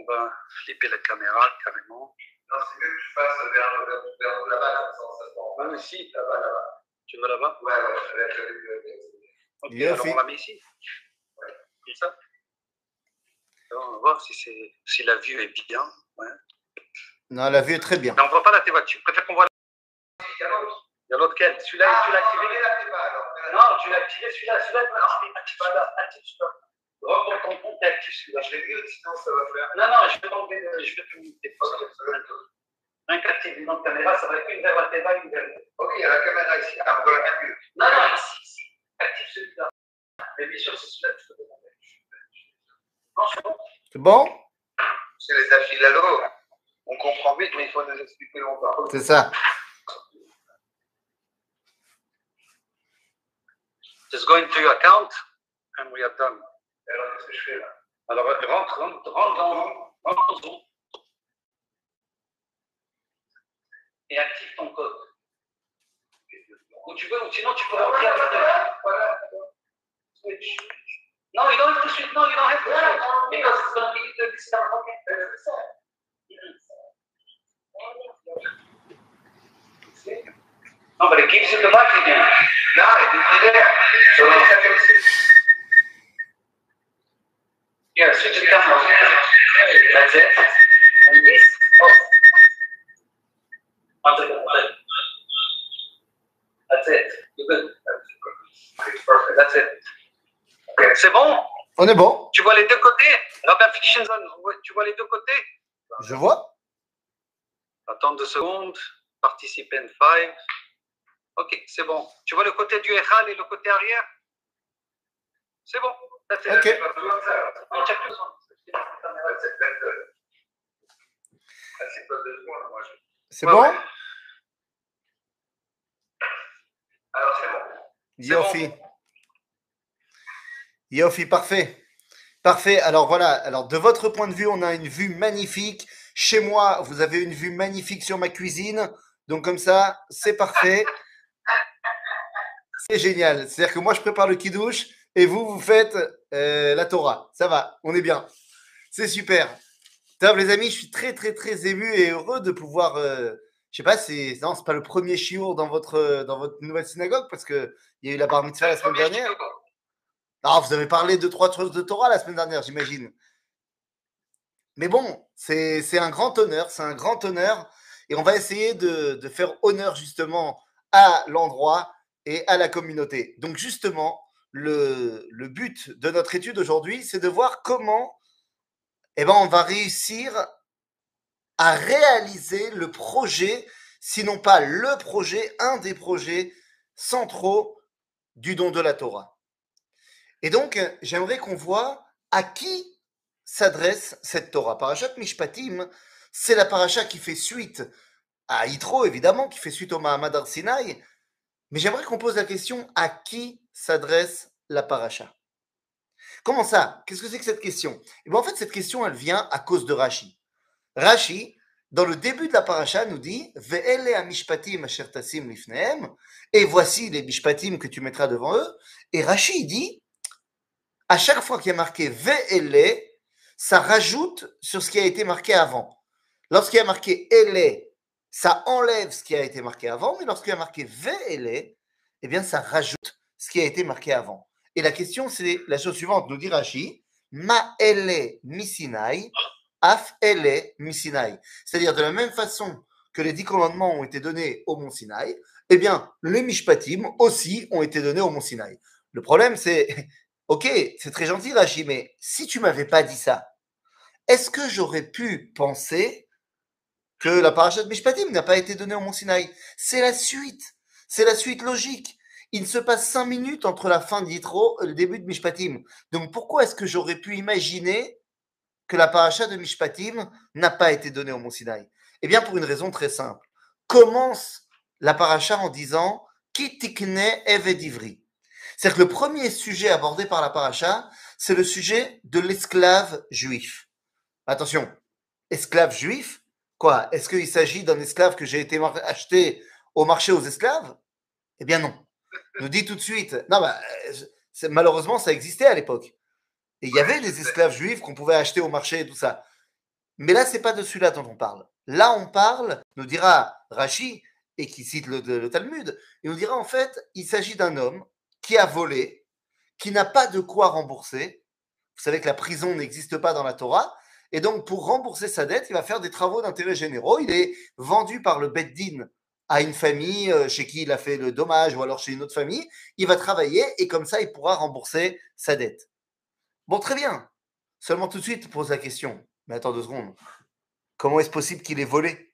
on va flipper la caméra carrément. Non, c'est mieux que je passe vers, vers, vers là-bas, comme ça, ça se voit. Ah, ici, Là-bas, là-bas. tu vas là-bas? Ouais, ouais, j'avais vu. euh, Ok, Bien alors fait. on la met ici. Comme ça? Alors, on va voir si, c'est- si la vue est bien. Ouais. Non, la vue est très bien. Mais on ne voit pas la Teva. Tu préfères qu'on voit la Il y a l'autre. Il y a l'autre quel Celui-là, Ah, tu l'as non, activé? Non, tu l'as activé celui-là. Celui-là, tu l'as activé. Active celui-là. Active celui-là. Reprends ton compte et active celui-là. Je l'ai vu, sinon ça va faire. Non, non, je vais t'enlever. le- Je vais te monter. Un qu'active une autre caméra, ça va être une vers la Teva, une vers Ok, il y a la caméra ici. Ah, on voit la vue. Non, non, ici, ici. Active celui-là. Mais bien sûr, c'est celui-là que je te demande. Non, c'est bon. C'est bon? C'est les affilalo. On comprend vite, mais il faut nous expliquer longtemps. C'est ça. Just go into your account and we are done. Alors, qu'est-ce que je fais là Alors, rentre, rentre, rentre dans, rentre dans. Et active ton code. Ou tu veux, ou sinon tu peux rentrer avec le Voilà. switch. No, you don't have to switch. No, you don't have to switch. Because it's going to be the system. Okay. No, but it gives you the back again. Là, il est there. So, ça aussi. Yeah, switch it down. That's it. And this off. Onto the. That's it. You're good. Perfect. That's it. Okay. C'est bon? On est bon. Tu vois les deux côtés? Rabbi Fischenzon, tu vois les deux côtés? Je vois. Attends deux secondes. Participant 5. Ok, c'est bon. Tu vois le côté du Echal et le côté arrière? C'est bon. C'est ah, c'est bon? Alors, c'est bon. Yofi. Yofi, parfait. Parfait. Alors voilà, alors de votre point de vue, on a une vue magnifique. Chez moi, vous avez une vue magnifique sur ma cuisine. Donc comme ça, c'est parfait. C'est génial. C'est-à-dire que moi, je prépare le kidouche et vous, vous faites euh, la Torah. Ça va, on est bien. C'est super. Top, les amis, je suis très, très, très ému et heureux de pouvoir... euh, je sais pas, c'est non, c'est pas le premier chiour dans votre, dans votre nouvelle synagogue parce qu'il y a eu la bar mitzvah la semaine dernière. Non, vous avez parlé de trois choses de Torah la semaine dernière, j'imagine. Mais bon, c'est c'est un grand honneur, c'est un grand honneur. Et on va essayer de, de faire honneur justement à l'endroit et à la communauté. Donc justement, le, but de notre étude aujourd'hui, c'est de voir comment eh ben, on va réussir à réaliser le projet, sinon pas le projet, un des projets centraux du don de la Torah. Et donc, j'aimerais qu'on voit à qui s'adresse cette Torah. Parashat Mishpatim, c'est la paracha qui fait suite à Yitro, évidemment, qui fait suite au Mahamad Ar Sinai. Mais j'aimerais qu'on pose la question à qui s'adresse la paracha? Comment ça? Qu'est-ce que c'est que cette question? Et bien, En fait, cette question, elle vient à cause de Rashi. Rashi, dans le début de la paracha, nous dit et voici les mishpatim que tu mettras devant eux. Et Rashi dit à chaque fois qu'il y a marqué Ve'ele, ça rajoute sur ce qui a été marqué avant. Lorsqu'il y a marqué Ele, ça enlève ce qui a été marqué avant, mais lorsqu'il y a marqué Ve'ele, eh bien, ça rajoute ce qui a été marqué avant. Et la question, c'est la chose suivante, nous dit Rashi Ma ele misinai, af ele misinai. C'est-à-dire de la même façon que les dix commandements ont été donnés au mont Sinaï, eh bien, les mishpatim aussi ont été donnés au mont Sinaï. Le problème, c'est, ok, c'est très gentil, Rashi, mais si tu m'avais pas dit ça, est-ce que j'aurais pu penser que la paracha de Mishpatim n'a pas été donnée au mont Sinaï C'est la suite, c'est la suite logique. Il se passe cinq minutes entre la fin d'Yitro et le début de Mishpatim. Donc pourquoi est-ce que j'aurais pu imaginer que la paracha de Mishpatim n'a pas été donnée au mont Sinaï? Eh bien, pour une raison très simple. Commence la paracha en disant Ki tikne evedivri. C'est-à-dire que le premier sujet abordé par la paracha, c'est le sujet de l'esclave juif. Attention, esclave juif Quoi Est-ce qu'il s'agit d'un esclave que j'ai été acheté au marché aux esclaves? Eh bien non. Nous dit tout de suite. Non, bah, euh, malheureusement, ça existait à l'époque. Et il y avait des esclaves juifs qu'on pouvait acheter au marché et tout ça. Mais là, c'est pas de celui-là dont on parle. Là, on parle, nous dira Rachi, et qui cite le, le Talmud, il nous dira en fait, il s'agit d'un homme qui a volé, qui n'a pas de quoi rembourser. Vous savez que la prison n'existe pas dans la Torah. Et donc, pour rembourser sa dette, il va faire des travaux d'intérêt généraux. Il est vendu par le Beddin à une famille euh, chez qui il a fait le dommage ou alors chez une autre famille. Il va travailler et comme ça, il pourra rembourser sa dette. Bon, très bien. Seulement tout de suite, pose la question. Mais attends deux secondes. Comment est-ce possible qu'il ait volé?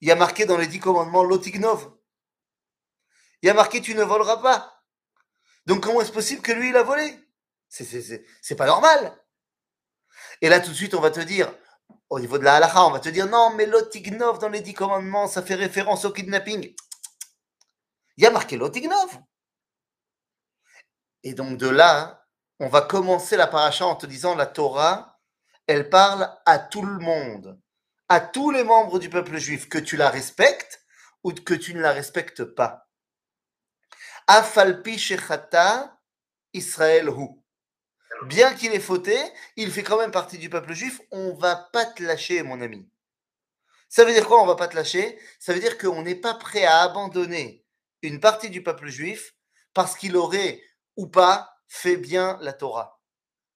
Il y a marqué dans les dix commandements l'otignov. Il y a marqué tu ne voleras pas. Donc comment est-ce possible que lui, il a volé? C'est pas normal. Et là, tout de suite, on va te dire, au niveau de la halakha, on va te dire, non, mais l'otignov dans les dix commandements, ça fait référence au kidnapping. Il y a marqué l'otignov. Et donc de là, on va commencer la paracha en te disant, la Torah, elle parle à tout le monde, à tous les membres du peuple juif, que tu la respectes ou que tu ne la respectes pas. Afalpi shechata Israël hu bien qu'il ait fauté, il fait quand même partie du peuple juif. On va pas te lâcher, mon ami. Ça veut dire quoi, on va pas te lâcher? Ça veut dire qu'on n'est pas prêt à abandonner une partie du peuple juif parce qu'il aurait ou pas fait bien la Torah.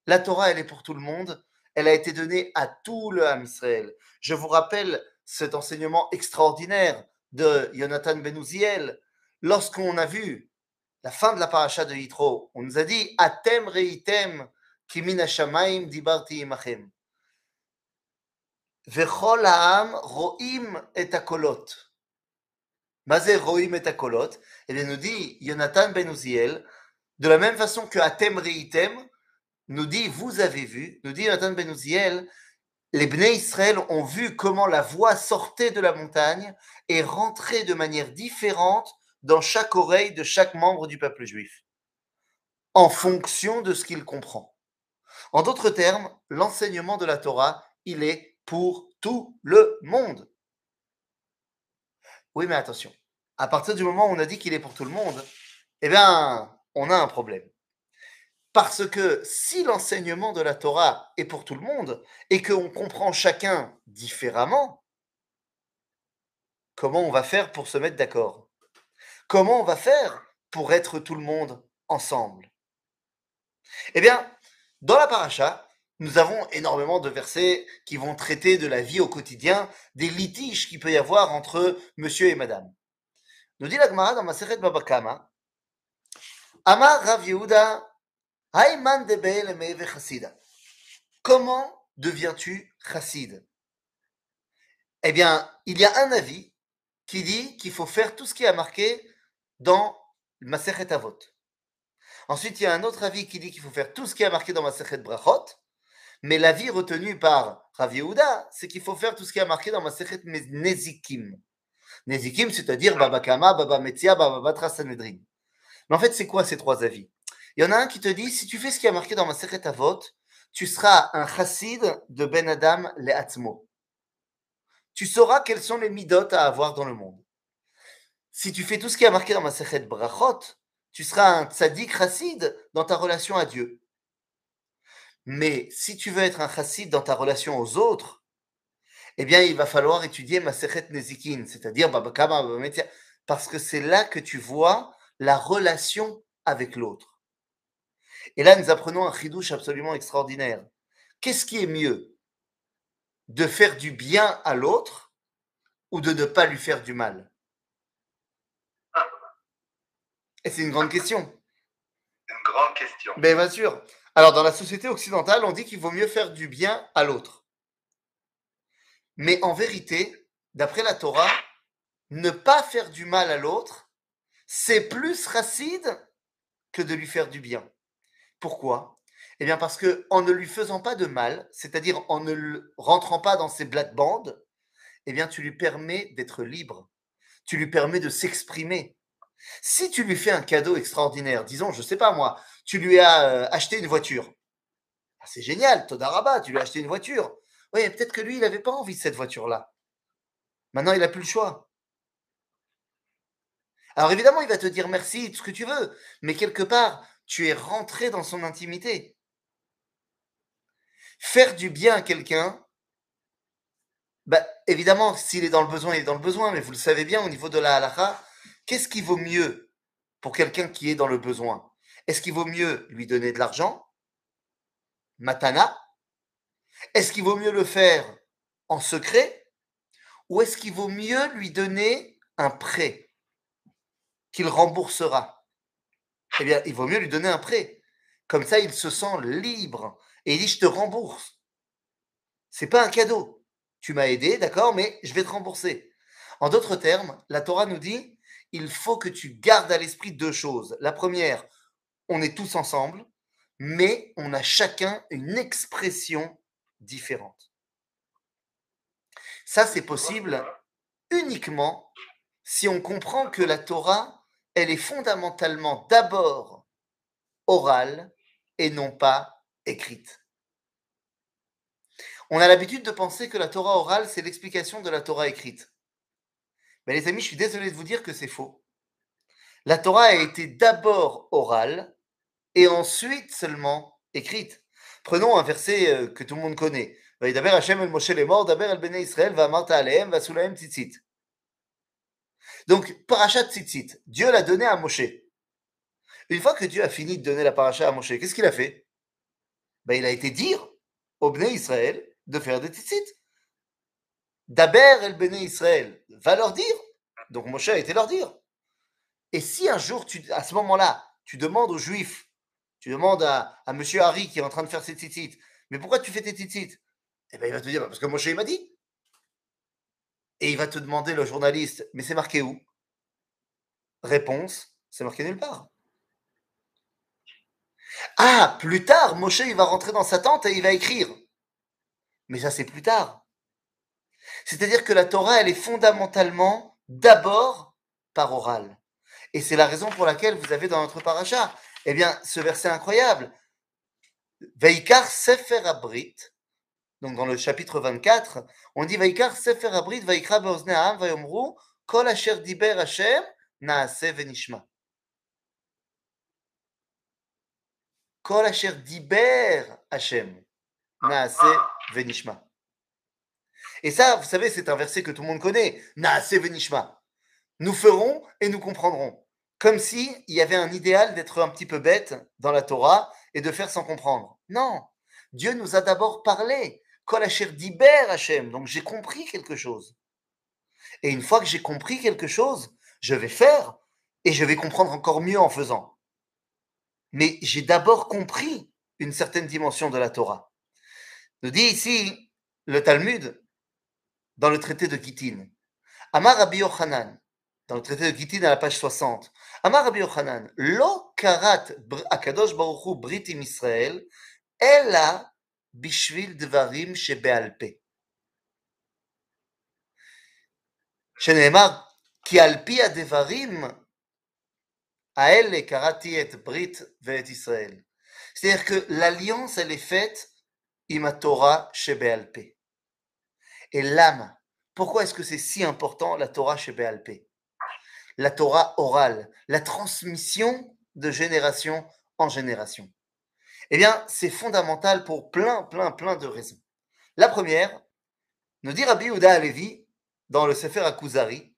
La Torah, elle est pour tout le monde. Elle a été donnée à tout le Ham Israël. Je vous rappelle cet enseignement extraordinaire de Jonathan Benouziel. Lorsqu'on a vu la fin de la paracha de Yitro, on nous a dit Atem reitem shamaim dibarti imachem. Vechol ha'am roim et akolot. Mazé roim et akolot. Et bien nous dit Jonathan ben Uziel, de la même façon que Atem reitem nous dit vous avez vu, nous dit Jonathan ben Uziel, les Bnei Israël ont vu comment la voix sortait de la montagne et rentrait de manière différente dans chaque oreille de chaque membre du peuple juif, en fonction de ce qu'il comprend. En d'autres termes, l'enseignement de la Torah, il est pour tout le monde. Oui, mais attention, à partir du moment où on a dit qu'il est pour tout le monde, eh bien, on a un problème. Parce que si l'enseignement de la Torah est pour tout le monde et qu'on comprend chacun différemment, comment on va faire pour se mettre d'accord? Comment on va faire pour être tout le monde ensemble? Eh bien, dans la paracha, nous avons énormément de versets qui vont traiter de la vie au quotidien, des litiges qu'il peut y avoir entre monsieur et madame. Nous dit la Gemara dans Maseret Babakama, Amar Rav Yehuda, Hayman de Chassida. Comment deviens-tu chassid? Eh bien, il y a un avis qui dit qu'il faut faire tout ce qui a marqué dans Masechet Avot. Ensuite, il y a un autre avis qui dit qu'il faut faire tout ce qui est marqué dans Masechet Brachot, mais l'avis retenu par Rav Yehuda, c'est qu'il faut faire tout ce qui est marqué dans Masechet Nezikim. Nezikim, c'est-à-dire Baba Kama, Baba Metzia, Baba Batra. Mais en fait, c'est quoi ces trois avis? Il y en a un qui te dit, si tu fais ce qui est marqué dans Masechet Avot, tu seras un chassid de Ben Adam le Atzmo. Tu sauras quels sont les midot à avoir dans le monde si tu fais tout ce qui a marqué dans ma Sechet Brachot, tu seras un tzaddik chassid dans ta relation à Dieu. Mais si tu veux être un chassid dans ta relation aux autres, eh bien, il va falloir étudier ma Sechet Nezikin, c'est-à-dire parce que c'est là que tu vois la relation avec l'autre. Et là, nous apprenons un chidouche absolument extraordinaire. Qu'est-ce qui est mieux De faire du bien à l'autre ou de ne pas lui faire du mal? C'est une grande question. Une grande question. Ben, bien sûr. Alors, dans la société occidentale, on dit qu'il vaut mieux faire du bien à l'autre. Mais en vérité, d'après la Torah, ne pas faire du mal à l'autre, c'est plus racide que de lui faire du bien. Pourquoi? Eh bien, parce que en ne lui faisant pas de mal, c'est-à-dire en ne le rentrant pas dans ses blattes-bandes, eh bien, tu lui permets d'être libre. Tu lui permets de s'exprimer. Si tu lui fais un cadeau extraordinaire, disons, je ne sais pas moi, tu lui as euh, acheté une voiture. Ah, c'est génial, Todaraba, tu lui as acheté une voiture. Oui, peut-être que lui, il n'avait pas envie de cette voiture-là. Maintenant, il n'a plus le choix. Alors évidemment, il va te dire merci, tout ce que tu veux, mais quelque part, tu es rentré dans son intimité. Faire du bien à quelqu'un, bah, évidemment, s'il est dans le besoin, il est dans le besoin, mais vous le savez bien, au niveau de la halakha, qu'est-ce qui vaut mieux pour quelqu'un qui est dans le besoin? Est-ce qu'il vaut mieux lui donner de l'argent? Matana? Est-ce qu'il vaut mieux le faire en secret? Ou est-ce qu'il vaut mieux lui donner un prêt qu'il remboursera? Eh bien, il vaut mieux lui donner un prêt. Comme ça, il se sent libre. Et il dit, je te rembourse. C'est pas un cadeau. Tu m'as aidé, d'accord, mais je vais te rembourser. En d'autres termes, la Torah nous dit, il faut que tu gardes à l'esprit deux choses. La première, on est tous ensemble, mais on a chacun une expression différente. Ça, c'est possible uniquement si on comprend que la Torah, elle est fondamentalement d'abord orale et non pas écrite. On a l'habitude de penser que la Torah orale, c'est l'explication de la Torah écrite. Mais les amis, je suis désolé de vous dire que c'est faux. La Torah a été d'abord orale et ensuite seulement écrite. Prenons un verset euh, que tout le monde connaît. Donc, parachat Tzitzit, Dieu l'a donné à Moshe. Une fois que Dieu a fini de donner la paracha à Moshe, qu'est-ce qu'il a fait? Ben, Il a été dire au Bnei Israël de faire des Tzitzit. Daber el Bnei Israël va leur dire. Donc Moshe a été leur dire. Et si un jour, à ce moment-là, tu demandes aux Juifs tu demandes à, à monsieur Harry qui est en train de faire ses titites, mais pourquoi tu fais tes titites Eh bien, il va te dire, parce que Moshe il m'a dit. Et il va te demander, le journaliste, mais c'est marqué où? Réponse, c'est marqué nulle part. Ah, plus tard, Moshe, il va rentrer dans sa tente et il va écrire. Mais ça, c'est plus tard. C'est-à-dire que la Torah, elle est fondamentalement d'abord par oral. Et c'est la raison pour laquelle vous avez dans notre paracha eh bien, ce verset incroyable, Veikar Sefer Abrit, donc dans le chapitre 24, on dit Veikar Sefer Abrit, Veikra Beozne Ha'am, Vayomru, Kol Asher Diber Hashem, Naase Venishma. Kol Asher Diber Hashem, Naase Venishma. Et ça, vous savez, c'est un verset que tout le monde connaît. Naase Venishma. Nous ferons et nous comprendrons comme si il y avait un idéal d'être un petit peu bête dans la Torah et de faire sans comprendre. Non, Dieu nous a d'abord parlé. Kol diber Hachem. Donc j'ai compris quelque chose. Et une fois que j'ai compris quelque chose, je vais faire et je vais comprendre encore mieux en faisant. Mais j'ai d'abord compris une certaine dimension de la Torah. Nous dit ici le Talmud dans le traité de Gittin. Amar Rabbi Yochanan, dans le traité de Gittin à la page 60. Amar Rabbi Yochanan, lo karat akadosh baruchu brit im Israël, ela bishvil dvarim shebe'al pe. שנאמר, כי על פי הדברים האלה קראתי את ברית ואת ישראל. C'est-à-dire que l'alliance, elle est faite עם Torah shebe'al pe. et l'âme, pourquoi est-ce que c'est si important la Torah shebe'al pe la Torah orale, la transmission de génération en génération Eh bien, c'est fondamental pour plein, plein, plein de raisons. La première, nous dit Rabbi Ouda Alevi dans le Sefer Akuzari,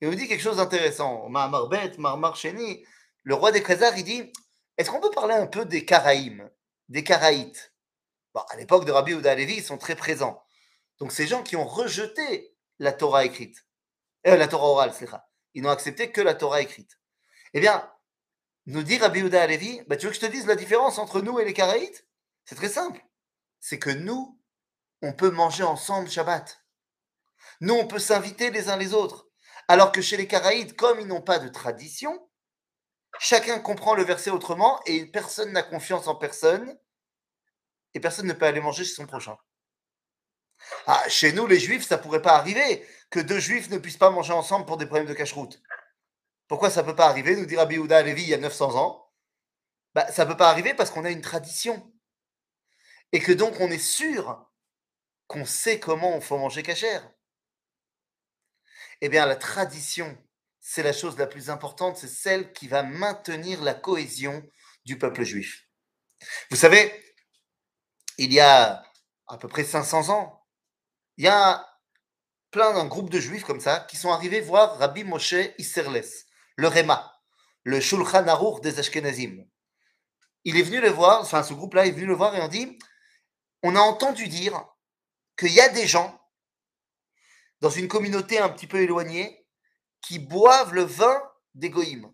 il nous dit quelque chose d'intéressant. Mahamar Bet, Mahamar Sheni, le roi des Khazars, il dit est-ce qu'on peut parler un peu des Karaïm, des Karaïtes? Bon, À l'époque de Rabbi Ouda Alevi, ils sont très présents. Donc, ces gens qui ont rejeté la Torah écrite, euh, la Torah orale, c'est. Ils n'ont accepté que la Torah écrite. Eh bien, nous dit Rabbi Yehuda Alevi, bah, tu veux que je te dise la différence entre nous et les Karaïtes? C'est très simple. C'est que nous, on peut manger ensemble Shabbat. Nous, on peut s'inviter les uns les autres. Alors que chez les Karaïtes, comme ils n'ont pas de tradition, chacun comprend le verset autrement et personne n'a confiance en personne et personne ne peut aller manger chez son prochain. Ah, chez nous, les juifs, ça pourrait pas arriver que deux juifs ne puissent pas manger ensemble pour des problèmes de cache-route. Pourquoi ça ne peut pas arriver Nous dira Bihouda Lévi il y a 900 ans? Bah, ça ne peut pas arriver parce qu'on a une tradition. Et que donc on est sûr qu'on sait comment on faut manger cachère. Eh bien, la tradition, c'est la chose la plus importante, c'est celle qui va maintenir la cohésion du peuple juif. Vous savez, il y a à peu près 500 ans, il y a plein d'un groupe de juifs comme ça qui sont arrivés voir Rabbi Moshe Isserles, le Réma, le Shulchan Aruch des Ashkenazim. Il est venu le voir, enfin ce groupe-là est venu le voir et on dit on a entendu dire qu'il y a des gens dans une communauté un petit peu éloignée qui boivent le vin des goïms.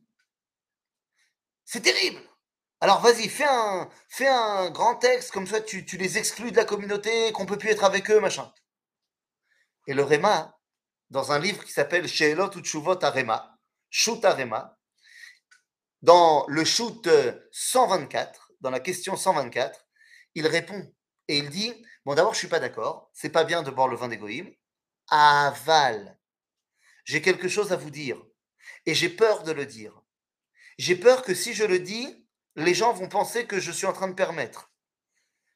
C'est terrible. Alors vas-y, fais un, fais un grand texte, comme ça tu, tu les exclus de la communauté, qu'on peut plus être avec eux, machin. Et le Réma, dans un livre qui s'appelle Sheelot Utshuvot Arema, Arema, dans le shoot 124, dans la question 124, il répond et il dit Bon, d'abord, je suis pas d'accord, c'est pas bien de boire le vin des goïms. Aval, j'ai quelque chose à vous dire et j'ai peur de le dire. J'ai peur que si je le dis, les gens vont penser que je suis en train de permettre.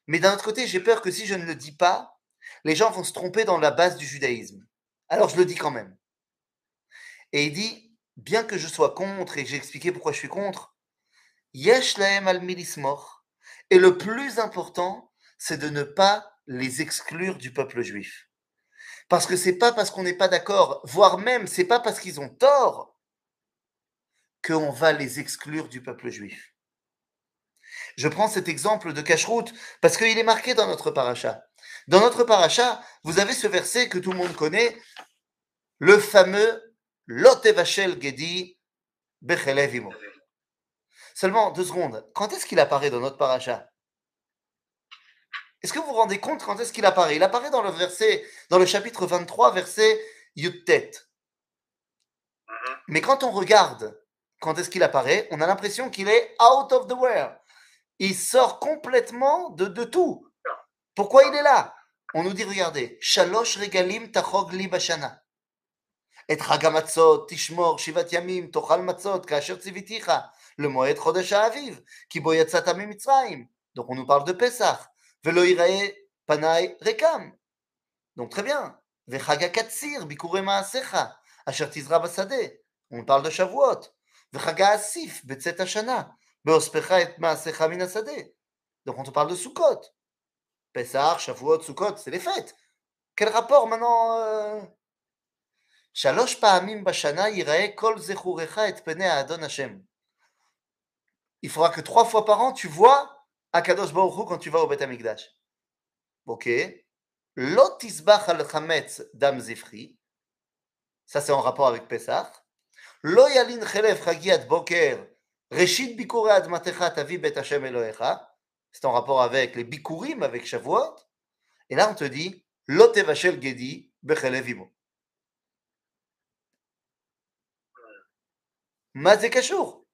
Mais d'un autre côté, j'ai peur que si je ne le dis pas, les gens vont se tromper dans la base du judaïsme. Alors je le dis quand même. Et il dit, bien que je sois contre et j'ai expliqué pourquoi je suis contre, yesh laem al milismor. Et le plus important, c'est de ne pas les exclure du peuple juif. Parce que c'est pas parce qu'on n'est pas d'accord, voire même c'est pas parce qu'ils ont tort qu'on va les exclure du peuple juif. Je prends cet exemple de Cacheroute parce qu'il est marqué dans notre paracha. Dans notre paracha, vous avez ce verset que tout le monde connaît, le fameux Lotevachel Gedi Bechelevimo. Seulement deux secondes. Quand est-ce qu'il apparaît dans notre paracha? Est-ce que vous vous rendez compte quand est-ce qu'il apparaît? Il apparaît dans le verset, dans le chapitre 23, verset Yuttet. Mais quand on regarde quand est-ce qu'il apparaît, on a l'impression qu'il est out of the world. Il sort complètement de, de tout. Pourquoi il est là? On nous dit, regardez, Shalosh regalim tachog li bashana. Et hagamatzot tishmor shivat yamim tochal matzot kasher le moed chodesh ha'aviv ki bo yatzata mimitzrayim. Donc on nous parle de Pesach. Velo irae panai rekam. Donc très bien. Vechaga katsir bikure ma'asecha asher tizra basade. On parle de Shavuot. Vechaga asif betzet hashana. Beospecha et ma'asecha min hasade. Donc on te parle de Sukkot. Pessah, Shavuot, Sukkot, c'est les fêtes. Quel rapport maintenant euh... Il faudra que trois fois par an, tu vois Akadosh Baruch Hu quand tu vas au Beth Amikdash. Ok. Ça, c'est en rapport avec Pessah. Lo yalin boker. Reshit bikure admatecha tavi bet Hashem Elohecha. C'est en rapport avec les bikurim, avec Shavuot. Et là, on te dit Lo tevashel gedi bechelev imo. Mazé Kachour.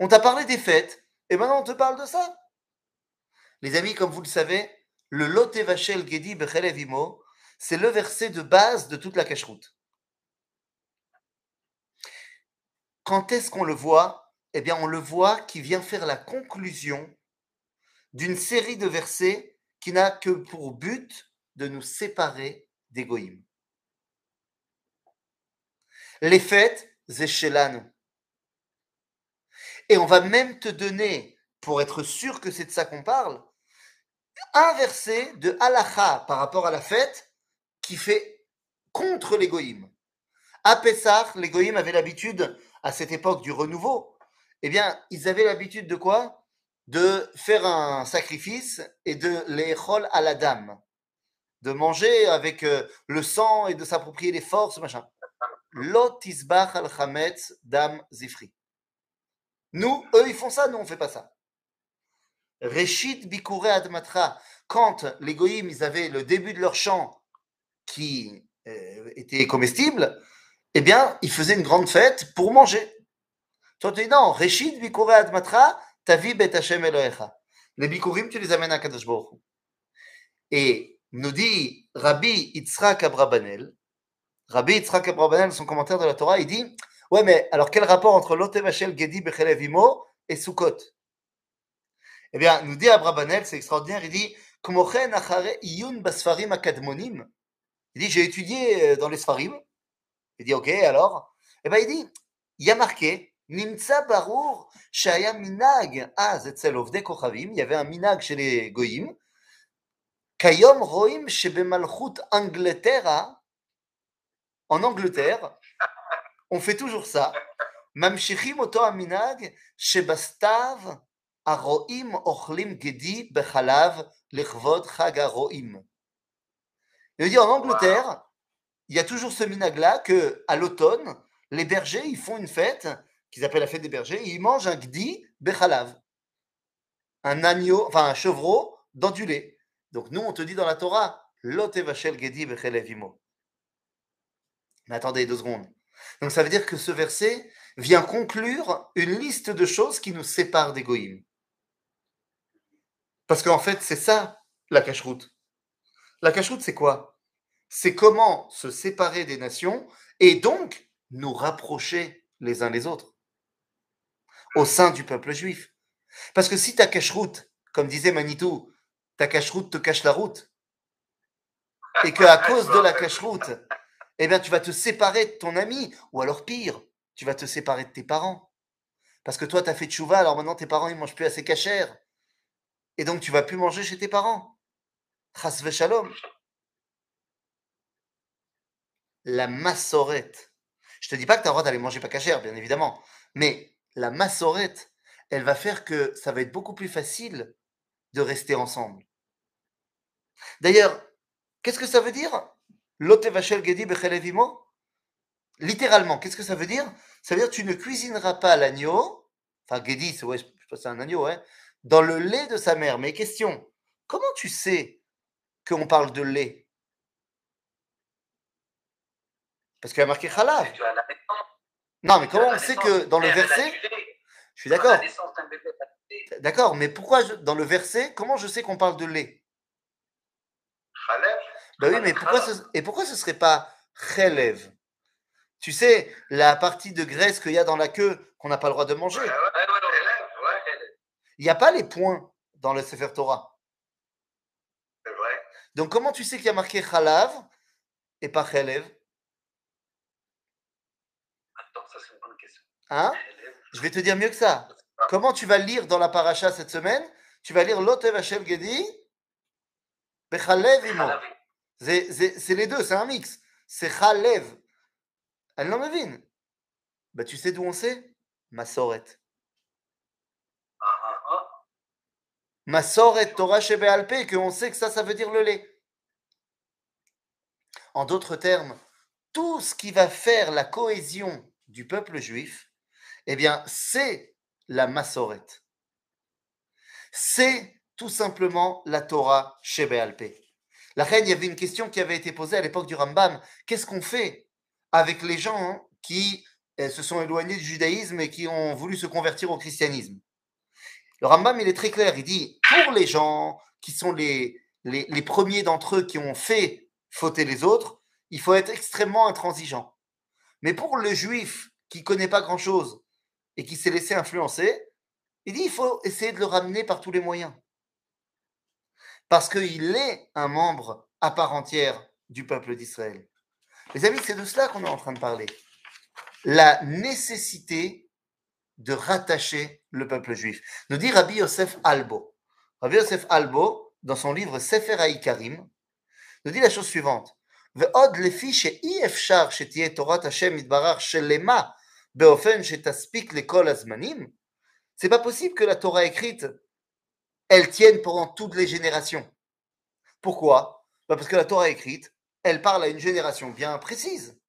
On t'a parlé des fêtes, et maintenant on te parle de ça. Les amis, comme vous le savez, le Lote Vachel Gedi Bechelevimo, c'est le verset de base de toute la cacheroute. Quand est-ce qu'on le voit? Eh bien, on le voit qui vient faire la conclusion d'une série de versets qui n'a que pour but de nous séparer des goïms. Les fêtes, Zeshelanu. Et on va même te donner, pour être sûr que c'est de ça qu'on parle, un verset de halacha par rapport à la fête qui fait contre les goïms. À Pessah, les goïms avaient l'habitude, à cette époque du renouveau, eh bien, ils avaient l'habitude de quoi? De faire un sacrifice et de les chol à la dame, de manger avec le sang et de s'approprier les forces, machin. Lot isbach al chametz dam zifri. Nous, eux, ils font ça, nous, on ne fait pas ça. Reshit bikure admatra. Quand les goïms, ils avaient le début de leur chant qui euh, était comestible, eh bien, ils faisaient une grande fête pour manger. Toi, tu dis non, Reshit bikure admatra, Les bikurim, tu les amènes à Kadosh. Et nous dit Rabbi Yitzhak Abrabanel, Rabbi Yitzhak Abrabanel, son commentaire de la Torah, il dit Ouais, mais alors quel rapport entre Lotevachel Gedi Bechelevimo et Sukkot? Eh bien, nous dit Abrabanel, c'est extraordinaire, il dit Kmochen achare iyun basfarim akadmonim. Il dit J'ai étudié dans les Sfarim. Il dit Ok, alors? Eh bien, il dit Il y a marqué Nimtsa Barour, Shaya Minag, Az, Etzel Ovde Kochavim, il y avait un Minag chez les Goïm. Kayom Roim, Shebemalchut Angletera, en Angleterre, on fait toujours ça. Mamshichim Oto Aminag, Shebastav, Aroim Ochlim Gedi Bechalav, Lechvod Chag Aroim. Il veut en Angleterre, il y a toujours ce minag-là que à l'automne, les bergers, ils font une fête qu'ils appellent la fête des bergers, ils mangent un gdi bechalav, un agneau, enfin un chevreau dans du lait. Donc nous on te dit dans la Torah, lote vachel gedi bechalevimo. Mais attendez deux secondes. Donc ça veut dire que ce verset vient conclure une liste de choses qui nous séparent des goïms. Parce qu'en fait, c'est ça la cache-route. La cache-route, c'est quoi? C'est comment se séparer des nations et donc nous rapprocher les uns les autres au sein du peuple juif. Parce que si ta cache-route, comme disait Manitou, ta cache-route te cache la route, et qu'à cause de la cache-route, eh bien, tu vas te séparer de ton ami, ou alors pire, tu vas te séparer de tes parents. Parce que toi, tu as fait tchouva, alors maintenant tes parents, ils mangent plus assez cachère. Et donc, tu vas plus manger chez tes parents. Chas shalom. La massorette. Je te dis pas que tu as le droit d'aller manger pas cachère, bien évidemment. Mais la massorette, elle va faire que ça va être beaucoup plus facile de rester ensemble. D'ailleurs, qu'est-ce que ça veut dire Lotevachel Gedi Bechelevimo Littéralement, qu'est-ce que ça veut dire? Ça veut dire que tu ne cuisineras pas l'agneau, enfin Gedi, c'est un agneau, hein, dans le lait de sa mère. Mais question, comment tu sais qu'on parle de lait? Parce qu'il y a marqué Khalav. Non, mais comment on sait que dans le verset, je suis d'accord, d'accord, mais pourquoi je- dans le verset, comment je sais qu'on parle de lait? Ben oui, mais pourquoi ce, et pourquoi ce serait pas Chelev Tu sais, la partie de graisse qu'il y a dans la queue qu'on n'a pas le droit de manger. Il n'y a pas les points dans le Sefer Torah. c'est vrai. Donc comment tu sais qu'il y a marqué Chalav et pas Chelev Attends, ça c'est une bonne question. Hein? Je vais te dire mieux que ça. Comment tu vas lire dans la paracha cette semaine? Tu vas lire Lotev Hashem Gedi Bechalev Imo. C'est les deux, c'est un mix. C'est Chalev. Elle n'en. Ben, tu sais d'où on sait? Masoret. Ah, ah, ah. Masoret Torah Shebealpe, qu'on sait que ça, ça veut dire le lait. En d'autres termes, tout ce qui va faire la cohésion du peuple juif, eh bien, c'est la Masoret. C'est tout simplement la Torah Shebealpe. La reine, il y avait une question qui avait été posée à l'époque du Rambam. Qu'est-ce qu'on fait avec les gens hein, qui euh, se sont éloignés du judaïsme et qui ont voulu se convertir au christianisme? Le Rambam, il est très clair. Il dit, pour les gens qui sont les, les, les premiers d'entre eux qui ont fait fauter les autres, il faut être extrêmement intransigeant. Mais pour le juif qui connaît pas grand-chose et qui s'est laissé influencer, il dit, il faut essayer de le ramener par tous les moyens. Parce qu'il est un membre à part entière du peuple d'Israël. Les amis, c'est de cela qu'on est en train de parler. La nécessité de rattacher le peuple juif. Nous dit Rabbi Yosef Albo. Rabbi Yosef Albo, dans son livre Sefer Haïkarim, nous dit la chose suivante. ועוד לפי שאי אפשר שתהיה תורת השם יתברך שלמה c'est pas possible que la Torah écrite, elle tienne pendant toutes les générations. Pourquoi? Bah, parce que la Torah écrite, elle parle à une génération bien précise.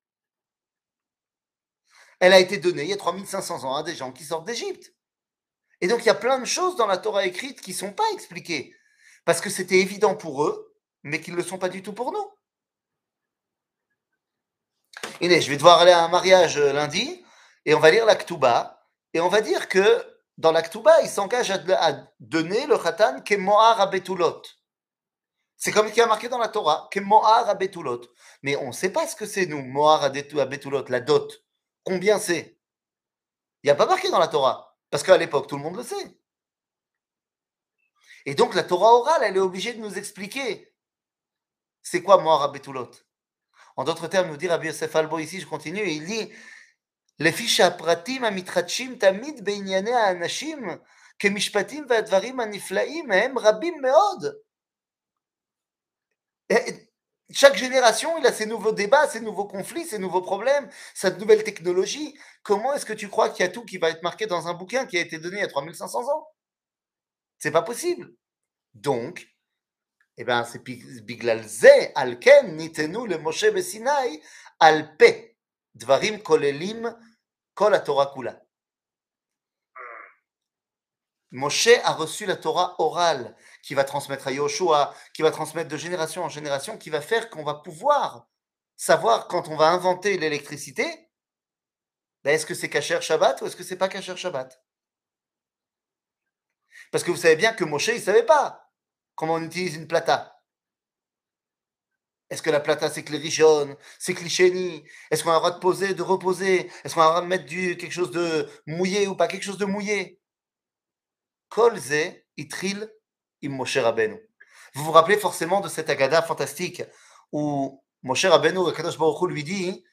Elle a été donnée il y a 3500 ans à des gens qui sortent d'Égypte. Et donc il y a plein de choses dans la Torah écrite qui ne sont pas expliquées, parce que c'était évident pour eux, mais qu'ils ne le sont pas du tout pour nous. Inès, je vais devoir aller à un mariage euh, lundi et on va lire la Ktuba, et on va dire que dans la Ktuba, il s'engage à, donner le Khatan Kemoar Abetulot. C'est comme il y a marqué dans la Torah, Kemoar Abetulot. Mais on ne sait pas ce que c'est, nous, Moar Abetulot, la dot. Combien c'est? Il n'y a pas marqué dans la Torah, parce qu'à l'époque, tout le monde le sait. Et donc, la Torah orale, elle est obligée de nous expliquer c'est quoi Moar Abetulot. En d'autres termes, nous dit Rabbi Yosef Albo ici, je continue, il dit לפי שהפרטים המתחדשים תמיד בענייני האנשים כמשפטים והדברים הנפלאים הם רבים מאוד. chaque génération, il a ses nouveaux débats, ses nouveaux conflits, ses nouveaux problèmes, sa nouvelle technologie. Comment est-ce que tu crois qu'il y a tout qui va être marqué dans un bouquin qui a été donné il y a 3500 ans C'est pas possible. Donc, eh ben, c'est Biglal Ze, Alken, Nitenu, le Moshe Besinaï, Alpe, Dvarim Kolelim, Kol la Torah Kula. Moshe a reçu la Torah orale qui va transmettre à Yoshua, qui va transmettre de génération en génération, qui va faire qu'on va pouvoir savoir quand on va inventer l'électricité, ben, est-ce que c'est Kacher Shabbat ou est-ce que c'est pas Kacher Shabbat? Parce que vous savez bien que Moshe, il ne savait pas comment on utilise une plata. Est-ce que la plata c'est jaune, c'est clichéni Est-ce qu'on a le droit de poser, de reposer? Est-ce qu'on a le droit de mettre du, quelque chose de mouillé ou pas quelque chose de mouillé? Kolze itril im Moshe. Vous vous rappelez forcément de cette agada fantastique où Moshe Rabbeinu, Kadosh Baruch lui dit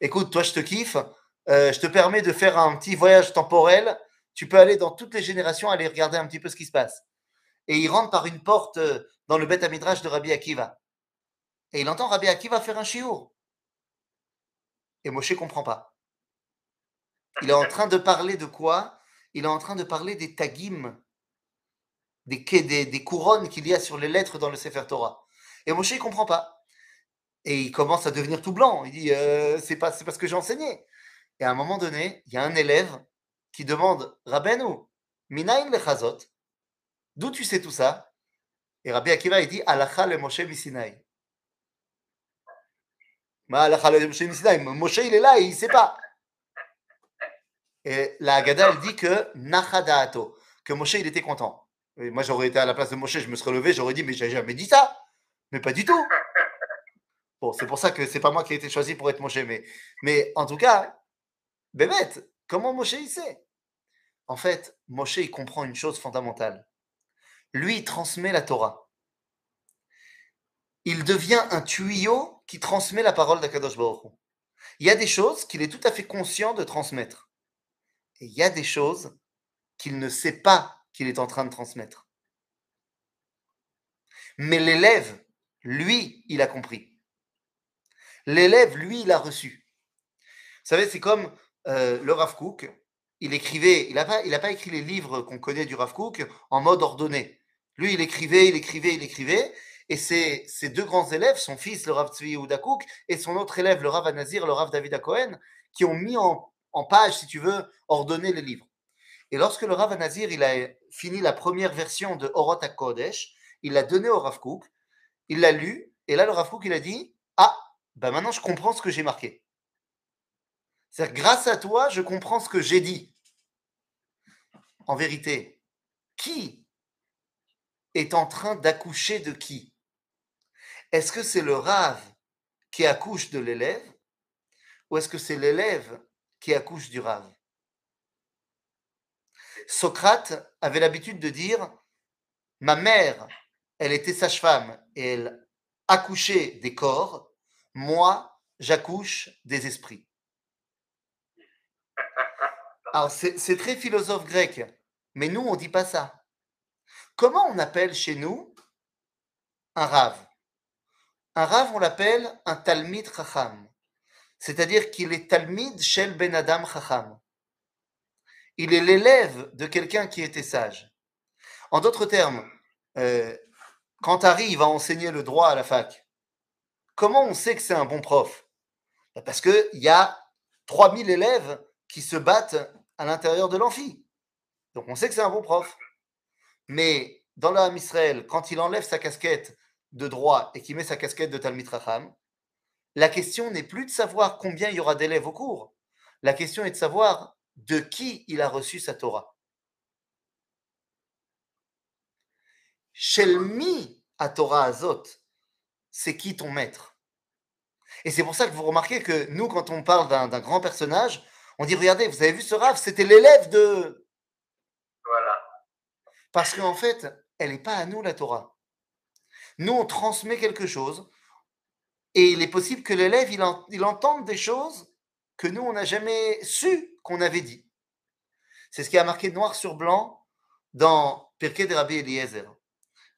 Écoute, toi je te kiffe, euh, je te permets de faire un petit voyage temporel, tu peux aller dans toutes les générations, aller regarder un petit peu ce qui se passe. Et il rentre par une porte euh, dans le Beth Amidrash de Rabbi Akiva. Et il entend Rabbi Akiva faire un chiour. Et Moshe comprend pas. Il est en train de parler de quoi? Il est en train de parler des tagim, des, couronnes qu'il y a sur les lettres dans le Sefer Torah. Et Moshe, il comprend pas. Et il commence à devenir tout blanc. Il dit, euh, c'est parce que j'ai enseigné. Et à un moment donné, il y a un élève qui demande, Rabbeinu, minayin lechazot, d'où tu sais tout ça? Et Rabbi Akiva, il dit, alacha le Moshe misinaï. Moshe, il est là et il sait pas. Et la Haggadah, elle dit que que Moshe, il était content. moi, j'aurais été à la place de Moshe, je me serais levé, j'aurais dit, mais j'ai jamais dit ça. Mais pas du tout. Bon, c'est pour ça que c'est pas moi qui ai été choisi pour être Moshe. Mais, mais en tout cas, bébête, comment Moshe il sait? En fait, Moshe, il comprend une chose fondamentale. Lui, il transmet la Torah. Il devient un tuyau qui transmet la parole d'Akadosh Baruch Il y a des choses qu'il est tout à fait conscient de transmettre. Et il y a des choses qu'il ne sait pas qu'il est en train de transmettre. Mais l'élève, lui, il a compris. L'élève, lui, il a reçu. Vous savez, c'est comme euh, le Rav Kook, il écrivait, il n'a pas, pas écrit les livres qu'on connaît du Rav Kook en mode ordonné. Lui, il écrivait, il écrivait, il écrivait, et ses, ses deux grands élèves, son fils, le Rav Tzvi Kook, et son autre élève, le Rav Anazir, le Rav David Cohen, qui ont mis en page, si tu veux, ordonner les livres. Et lorsque le Rav Nazir il a fini la première version de Orot HaKodesh, il l'a donné au Rav Kook, il l'a lu, et là le Rav Kook il a dit Ah, ben maintenant je comprends ce que j'ai marqué. C'est-à-dire, grâce à toi, je comprends ce que j'ai dit. En vérité, qui est en train d'accoucher de qui? Est-ce que c'est le Rav qui accouche de l'élève ou est-ce que c'est l'élève qui accouche du rave? Socrate avait l'habitude de dire Ma mère, elle était sage-femme et elle accouchait des corps, moi, j'accouche des esprits. Alors, c'est très philosophe grec, mais nous, on ne dit pas ça. Comment on appelle chez nous un rave? Un rave, on l'appelle un talmid chacham c'est-à-dire qu'il est Talmid Shel Ben Adam Chacham. Il est l'élève de quelqu'un qui était sage. En d'autres termes, euh, quand Harry va enseigner le droit à la fac, comment on sait que c'est un bon prof? Bah, Parce qu'il y a 3000 élèves qui se battent à l'intérieur de l'amphi. Donc on sait que c'est un bon prof. Mais dans l'âme Israël, quand il enlève sa casquette de droit et qu'il met sa casquette de Talmid Chacham, la question n'est plus de savoir combien il y aura d'élèves au cours. La question est de savoir de qui il a reçu sa Torah. Shelmi à Torah Azot, c'est qui ton maître? Et c'est pour ça que vous remarquez que nous, quand on parle d'un grand personnage, on dit regardez, vous avez vu ce Rav, c'était l'élève de. Voilà. Parce qu'en fait, elle n'est pas à nous la Torah. Nous, on transmet quelque chose, et il est possible que l'élève, il, entende des choses que nous, on n'a jamais su qu'on avait dit. C'est ce qui a marqué noir sur blanc dans Pirkei Rabbi Eliezer.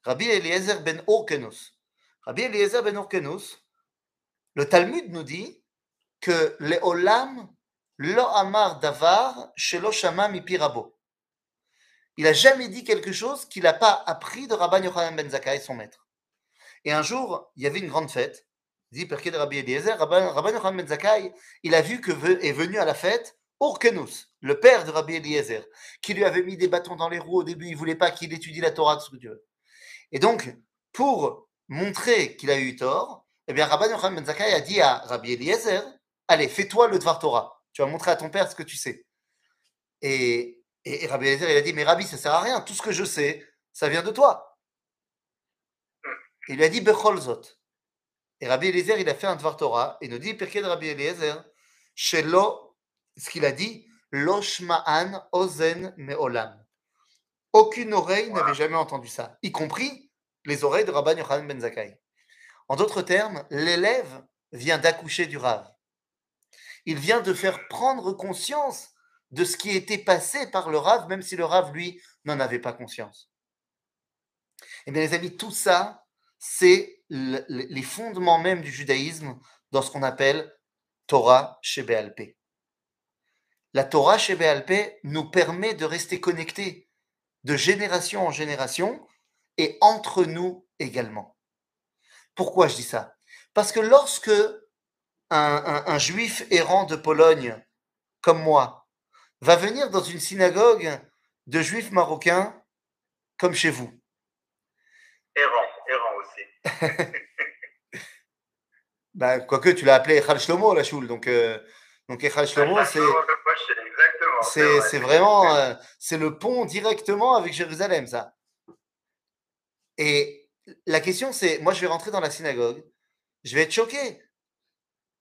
Rabbi Eliezer ben Orkenus. Rabbi Eliezer ben Orkenus, Le Talmud nous dit que le olam lo amar davar shelo shama mipirabo. Il a jamais dit quelque chose qu'il n'a pas appris de Rabban Yochanan ben Zakkai, son maître. Et un jour, il y avait une grande fête, dit Perké de Rabbi Eliezer, Rabban, Yochanan ben Zakkai, il a vu que est venu à la fête Urkenus, le père de Rabbi Eliezer, qui lui avait mis des bâtons dans les roues au début, il voulait pas qu'il étudie la Torah, tout ce que. Et donc, pour montrer qu'il a eu tort, eh bien, Rabban Yochanan ben Zakkai a dit à Rabbi Eliezer, allez, fais-toi le Dvar Torah, tu vas montrer à ton père ce que tu sais. Et, et, et Rabbi Eliezer, il a dit, mais Rabbi, ça sert à rien, tout ce que je sais, ça vient de toi. Il lui a dit, Bechol Zot. Et Rabbi Eliezer, il a fait un Dvar Torah, et nous dit, Pirkei de Rabbi Eliezer, Shelo, ce qu'il a dit, Lo shma'an ozen me'olam. Aucune oreille n'avait jamais entendu ça, y compris les oreilles de Rabban Yochanan ben Zakkai. En d'autres termes, l'élève vient d'accoucher du Rav. Il vient de faire prendre conscience de ce qui était passé par le Rav, même si le Rav, lui, n'en avait pas conscience. Eh bien, les amis, tout ça, c'est le- le- les fondements même du judaïsme dans ce qu'on appelle Torah chez Béalpé. La Torah chez Béalpé nous permet de rester connectés de génération en génération et entre nous également. Pourquoi je dis ça? Parce que lorsque un juif errant de Pologne, comme moi, va venir dans une synagogue de juifs marocains, comme chez vous, Errant, bah, quoique tu l'as appelé Echal Shlomo, la choule, donc, euh, donc Echal Shlomo, c'est, vraiment, euh, c'est le pont directement avec Jérusalem, ça. Et la question, c'est, moi, je vais rentrer dans la synagogue, je vais être choqué.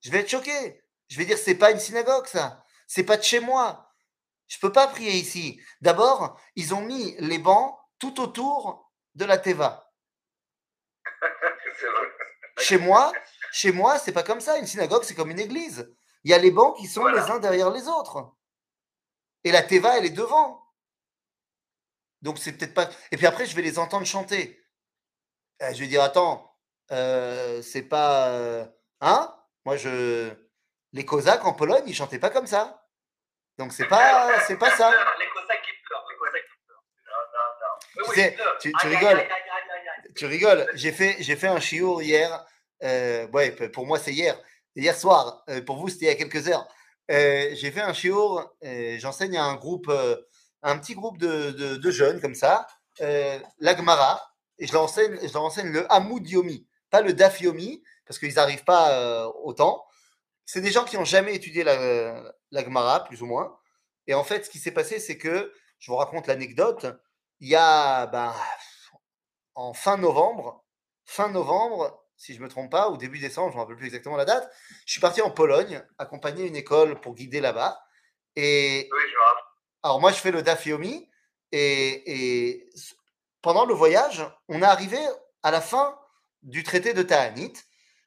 Je vais être choqué. Je vais dire, c'est pas une synagogue, ça. C'est pas de chez moi. Je peux pas prier ici. D'abord, ils ont mis les bancs tout autour de la Teva. Chez moi, chez moi, c'est pas comme ça. Une synagogue, c'est comme une église. Il y a les bancs qui sont Voilà. les uns derrière les autres. Et la Teva, elle est devant. Donc c'est peut-être pas. Et puis après, je vais les entendre chanter. Euh, je vais dire, attends, euh, c'est pas. euh, Hein? Moi, je. Les Cosaques en Pologne, ils chantaient pas comme ça. Donc c'est pas, c'est pas ça. Les Cosaques qui pleurent, les Cosaques qui pleurent. Non, non, non. Oui, Tu rigoles. Tu rigoles. J'ai fait, j'ai fait un chiour hier. euh, ouais, pour moi, c'est hier. Hier soir. Euh, pour vous, c'était il y a quelques heures. Euh, j'ai fait un chiour. J'enseigne à un groupe, un petit groupe de, de- jeunes comme ça, l'Agmara. Et je leur enseigne, je leur enseigne le Hamoud Yomi, pas le Daf Yomi, parce qu'ils n'arrivent pas autant. C'est des gens qui n'ont jamais étudié la, la plus ou moins. Et en fait, ce qui s'est passé, c'est que, je vous raconte l'anecdote, il y a, ben, en fin novembre, fin novembre, si je ne me trompe pas, ou début décembre, je ne me rappelle plus exactement la date, je suis parti en Pologne, accompagner une école pour guider là-bas. Et Oui, je alors moi, je fais le DAF Yomi, et, pendant le voyage, on est arrivé à la fin du traité de Ta'anit.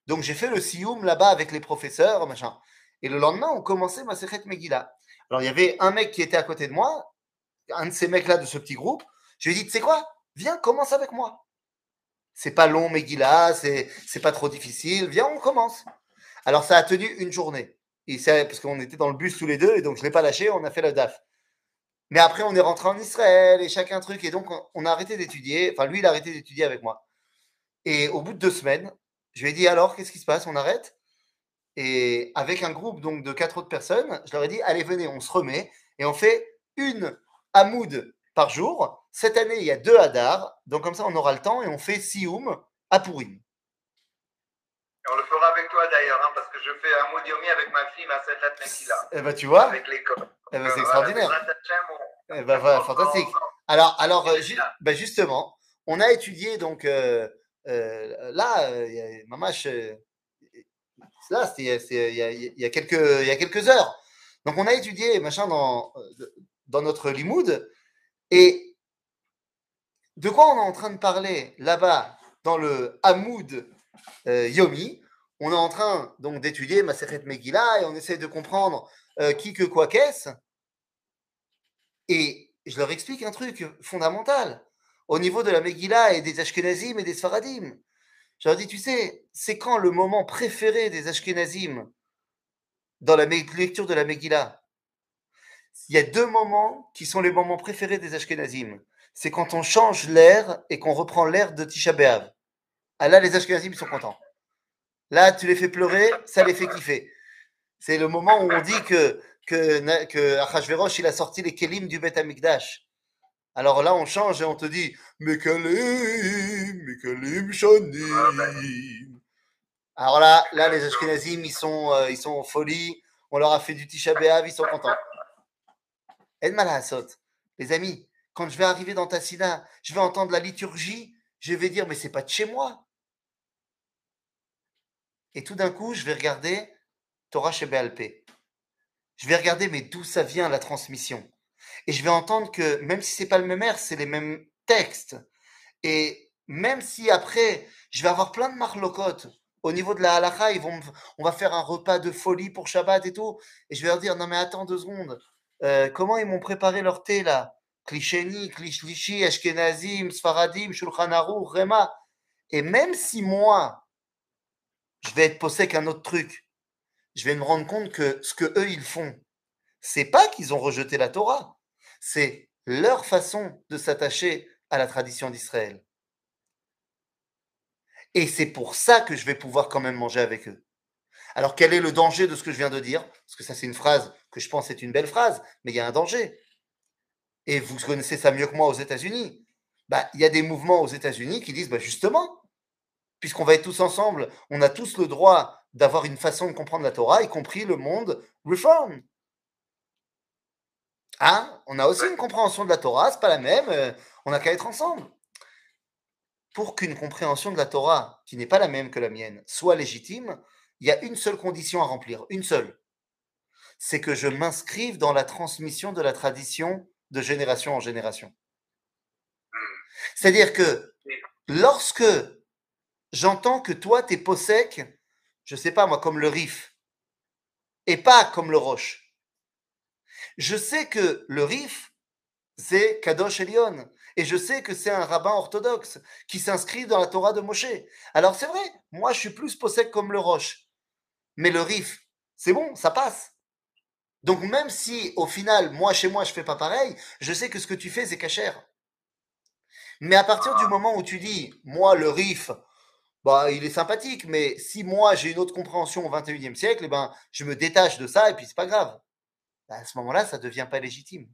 Donc j'ai fait le Sioum là-bas avec les professeurs, machin. Et le lendemain, on commençait ma Sechet Megillah. Alors il y avait un mec qui était à côté de moi, un de ces mecs-là de ce petit groupe. Je lui ai dit, tu sais quoi? Viens, commence avec moi. C'est pas long, Megillah, c'est c'est pas trop difficile. Viens, on commence. Alors ça a tenu une journée. Et c'est- parce qu'on était dans le bus tous les deux, et donc je ne l'ai pas lâché, on a fait le DAF. Mais après, on est rentré en Israël et chacun truc. Et donc, on- on a arrêté d'étudier. Enfin, lui, il a arrêté d'étudier avec moi. Et au bout de deux semaines, je lui ai dit alors, qu'est-ce qui se passe? On arrête? Et avec un groupe donc de quatre autres personnes, je leur ai dit allez, venez, on se remet et on fait une Hamoud par jour. Cette année, il y a deux Hadar. Donc, comme ça, on aura le temps et on fait Sioum à Pourim. On le fera avec toi d'ailleurs, hein, parce que je fais un modiomi avec ma fille, ma Selat Mekila, Eh ben, tu vois avec l'école. Eh ben, Euh, C'est voilà, extraordinaire. Eh ben, voilà, fantastique. Alors, alors euh, ju- ben, justement, on a étudié donc euh, euh, là, euh, il y a- Mamache, euh, là, il y y y a quelques heures. Donc, on a étudié machin dans euh, dans notre limoud et de quoi on est en train de parler là-bas dans le Hamoud euh, Yomi? On est en train donc d'étudier Maseret Megillah et on essaie de comprendre euh, qui que quoi qu'est-ce. Et je leur explique un truc fondamental au niveau de la Megillah et des Ashkenazim et des Sfaradim. Je leur dis, tu sais, c'est quand le moment préféré des Ashkenazim dans la lecture de la Megillah? Il y a deux moments qui sont les moments préférés des Ashkenazim. C'est quand on change l'air et qu'on reprend l'air de Tisha B'Av. Ah là, les Ashkenazim sont contents. Là, tu les fais pleurer, ça les fait kiffer. C'est le moment où on dit que, que, il a sorti les kelim du Beth Amikdash. Alors là, on change et on te dit Mekalim, Mekalim Shanim. Alors là, les Ashkenazim, ils sont, euh, ils sont en folie. On leur a fait du Tisha B'Av, ils sont contents. Ed Malhasot, les amis, quand je vais arriver dans Tassina, je vais entendre la liturgie, je vais dire, mais c'est pas de chez moi. Et tout d'un coup, je vais regarder Torah chez BLP. Je vais regarder, mais d'où ça vient la transmission. Et je vais entendre que même si c'est pas le même air, c'est les mêmes textes. Et même si après, je vais avoir plein de marlocotes au niveau de la halakha, ils vont, on va faire un repas de folie pour Shabbat et tout. Et je vais leur dire, non mais attends deux secondes, Euh, comment ils m'ont préparé leur thé là? Klisheni, Klishlishi, Ashkenazim, Sfaradim, Shulchan Aruch, Rema. Et même si moi, je vais être possède un autre truc, je vais me rendre compte que ce que eux ils font, c'est pas qu'ils ont rejeté la Torah, c'est leur façon de s'attacher à la tradition d'Israël. Et c'est pour ça que je vais pouvoir quand même manger avec eux. Alors quel est le danger de ce que je viens de dire? Parce que ça c'est une phrase que je pense est une belle phrase, mais il y a un danger. Et vous connaissez ça mieux que moi aux États-Unis. Bah, il y a des mouvements aux États-Unis qui disent bah, justement, puisqu'on va être tous ensemble, on a tous le droit d'avoir une façon de comprendre la Torah, y compris le monde reform. Hein? On a aussi une compréhension de la Torah, c'est pas la même, euh, on n'a qu'à être ensemble. Pour qu'une compréhension de la Torah, qui n'est pas la même que la mienne, soit légitime, il y a une seule condition à remplir, une seule. C'est que je m'inscrive dans la transmission de la tradition de génération en génération. C'est-à-dire que lorsque j'entends que toi, t'es possèque, je sais pas moi, comme le Rif, et pas comme le Roche, je sais que le Rif, c'est Kadosh Elion, et je sais que c'est un rabbin orthodoxe qui s'inscrit dans la Torah de Moshe. Alors c'est vrai, moi je suis plus possèque comme le Roche, mais le Rif, c'est bon, ça passe. Donc même si au final, moi chez moi, je fais pas pareil, je sais que ce que tu fais, c'est cachère. Mais à partir du moment où tu dis, moi, le RIF, bah, il est sympathique, mais si moi j'ai une autre compréhension au 21e siècle, eh ben, je me détache de ça et puis c'est pas grave. Bah, à ce moment-là, ça devient pas légitime.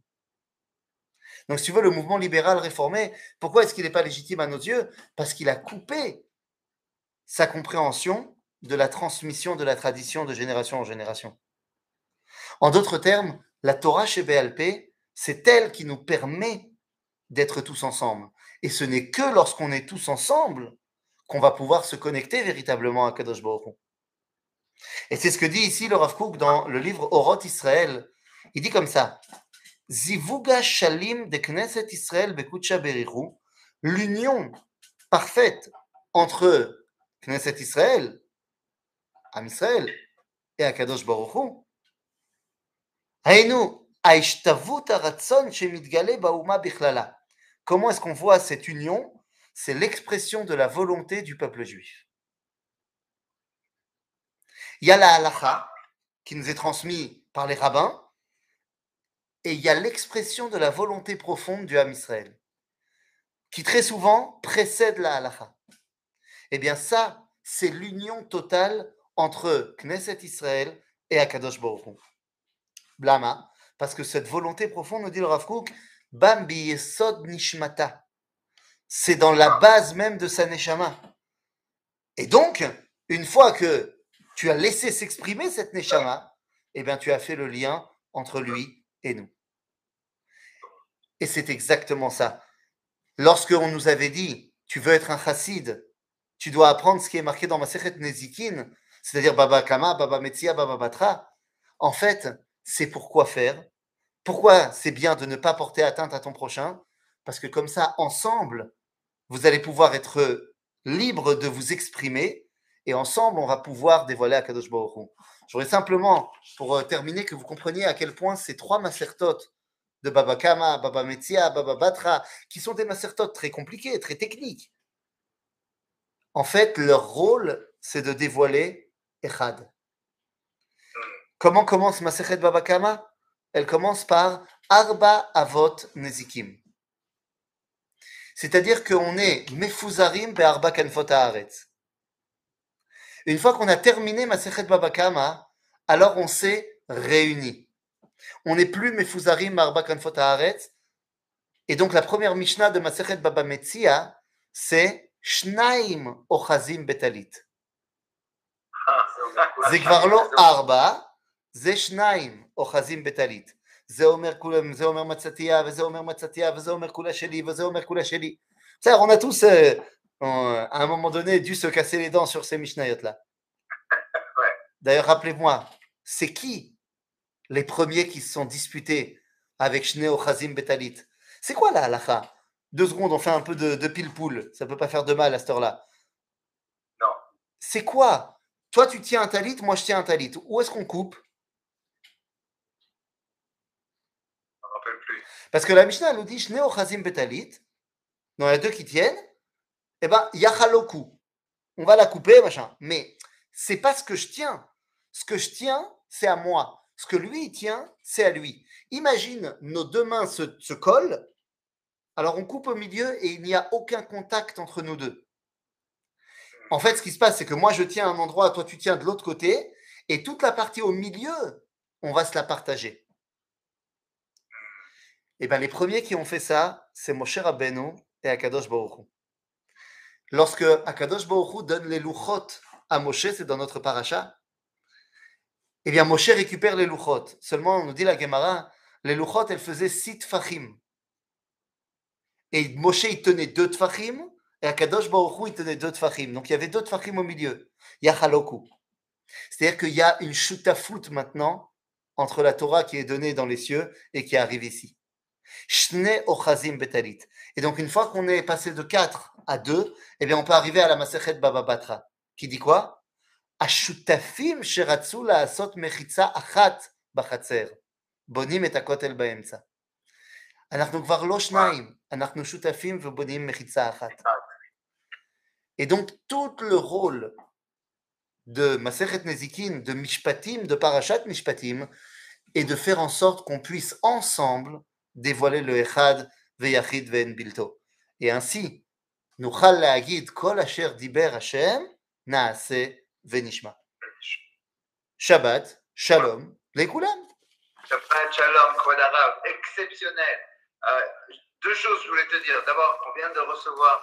Donc, si tu veux, le mouvement libéral réformé, pourquoi est-ce qu'il n'est pas légitime à nos yeux? Parce qu'il a coupé sa compréhension de la transmission de la tradition de génération en génération. En d'autres termes, la Torah chez BLP, c'est elle qui nous permet d'être tous ensemble. Et ce n'est que lorsqu'on est tous ensemble qu'on va pouvoir se connecter véritablement à Kadosh Baruch Hu. Et c'est ce que dit ici le Rav Kook dans le livre Oroth Israël. Il dit comme ça Zivuga Shalim de Knesset Israël l'union parfaite entre Knesset Israël, Am Israël, et Akadosh Baruch Hu, היינו, ההשתוות הרצון שמתגלה באומה בכללה. Comment est-ce qu'on voit cette union C'est l'expression de la volonté du peuple juif. Il y a la halakha qui nous est transmise par les rabbins et il y a l'expression de la volonté profonde du Ham Israël qui très souvent précède la halakha. Eh bien ça, c'est l'union totale entre Knesset Israël et Akadosh Baruch. Blama, parce que cette volonté profonde, nous dit le Rav Kook, Bambi Yesod Nishmata. C'est dans la base même de sa Neshama. Et donc, une fois que tu as laissé s'exprimer cette Neshama, eh bien, tu as fait le lien entre lui et nous. Et c'est exactement ça. Lorsque on nous avait dit, tu veux être un chassid, tu dois apprendre ce qui est marqué dans ma Sechet Nezikin, c'est-à-dire Baba Kama, Baba Metzia, Baba Batra. En fait, c'est pourquoi faire? Pourquoi c'est bien de ne pas porter atteinte à ton prochain? Parce que comme ça, ensemble, vous allez pouvoir être libre de vous exprimer et ensemble, on va pouvoir dévoiler à Kadosh Baruch Hu. J'aurais simplement, pour euh, terminer, que vous compreniez à quel point ces trois macertotes de Baba Kama, Baba Metzia, Baba Batra, qui sont des macertotes très compliqués, très techniques, En fait, leur rôle, c'est de dévoiler Comment commence Masechet Babakama Elle commence par Arba Avot Nezikim. C'est-à-dire qu'on est Mefuzarim Be'arba Kanfot Haaretz. Une fois qu'on a terminé Masechet Babakama, alors on s'est réunis. On n'est plus Mefuzarim Be'arba Kanfot Haaretz. Et donc la première Mishnah de Masechet Baba Metzia, c'est Shnaim Ochazim Betalit. זה כבר לא ארבע, זה שניים אוחזים בטלית. זה אומר, כולם, זה אומר מצתיה, וזה אומר מצתיה, וזה אומר כולה שלי, וזה אומר כולה שלי. בסדר, on a tous, euh, euh, à un moment donné, dû se casser les dents sur ces Mishnayot-là. D'ailleurs, rappelez-moi, c'est qui les premiers qui se sont disputés avec Shnei Ochazim Betalit C'est quoi la halakha Deux secondes, on fait un peu de, de pile-poule. Ça peut pas faire de mal à cette heure-là. Non. C'est quoi toi, tu tiens un talit, moi, je tiens un talit. Où est-ce qu'on coupe? Je ne me rappelle plus. Parce que la Mishnah nous dit Shnei Ochazim Betalit. Y a deux qui tiennent. Eh ben, Yachaloku. On va la couper, machin. Mais c'est pas ce que je tiens. Ce que je tiens, c'est à moi. Ce que lui il tient, c'est à lui. Imagine, nos deux mains se, se collent. Alors on coupe au milieu et il n'y a aucun contact entre nous deux. En fait, ce qui se passe, c'est que moi je tiens un endroit, toi tu tiens de l'autre côté, et toute la partie au milieu, on va se la partager. Et bien, les premiers qui ont fait ça, c'est Moshe Rabbeinu et Akadosh Baruch. Lorsque Akadosh Baruch donne les louchot à Moshe, c'est dans notre paracha, eh bien, Moshe récupère les louchot. Seulement, on nous dit la Gemara, les louchot, elles faisaient six tfachim. Et Moshe, il tenait deux tfachim, et Akadosh Baruch Hu, il tenait deux tfachim. Donc, il y avait deux tfachim au milieu. Il y a haloku. C'est-à-dire qu'il y a une shutafout maintenant entre la Torah qui est donnée dans les cieux et qui arrive ici. Shne ochazim betalit. Et donc, une fois qu'on est passé de 4 à 2, eh bien, on peut arriver à la Masechet Baba Batra, qui dit quoi השותפים שרצו לעשות מחיצה אחת בחצר, בונים את הכותל באמצע. אנחנו כבר לא שניים, אנחנו שותפים ובונים מחיצה אחת. Et donc, tout le rôle de Maseret Nezikin, de Mishpatim, de Parashat Mishpatim, est de faire en sorte qu'on puisse ensemble dévoiler le Echad Veyachid Ve'en Bilto. Et ainsi, nous la'agid kol asher diber Hashem na'ase venishma. Shabbat, shalom, les leikulam. Shabbat, shalom, Kvod Exceptionnel. Euh, deux choses je voulais te dire. D'abord, on vient de recevoir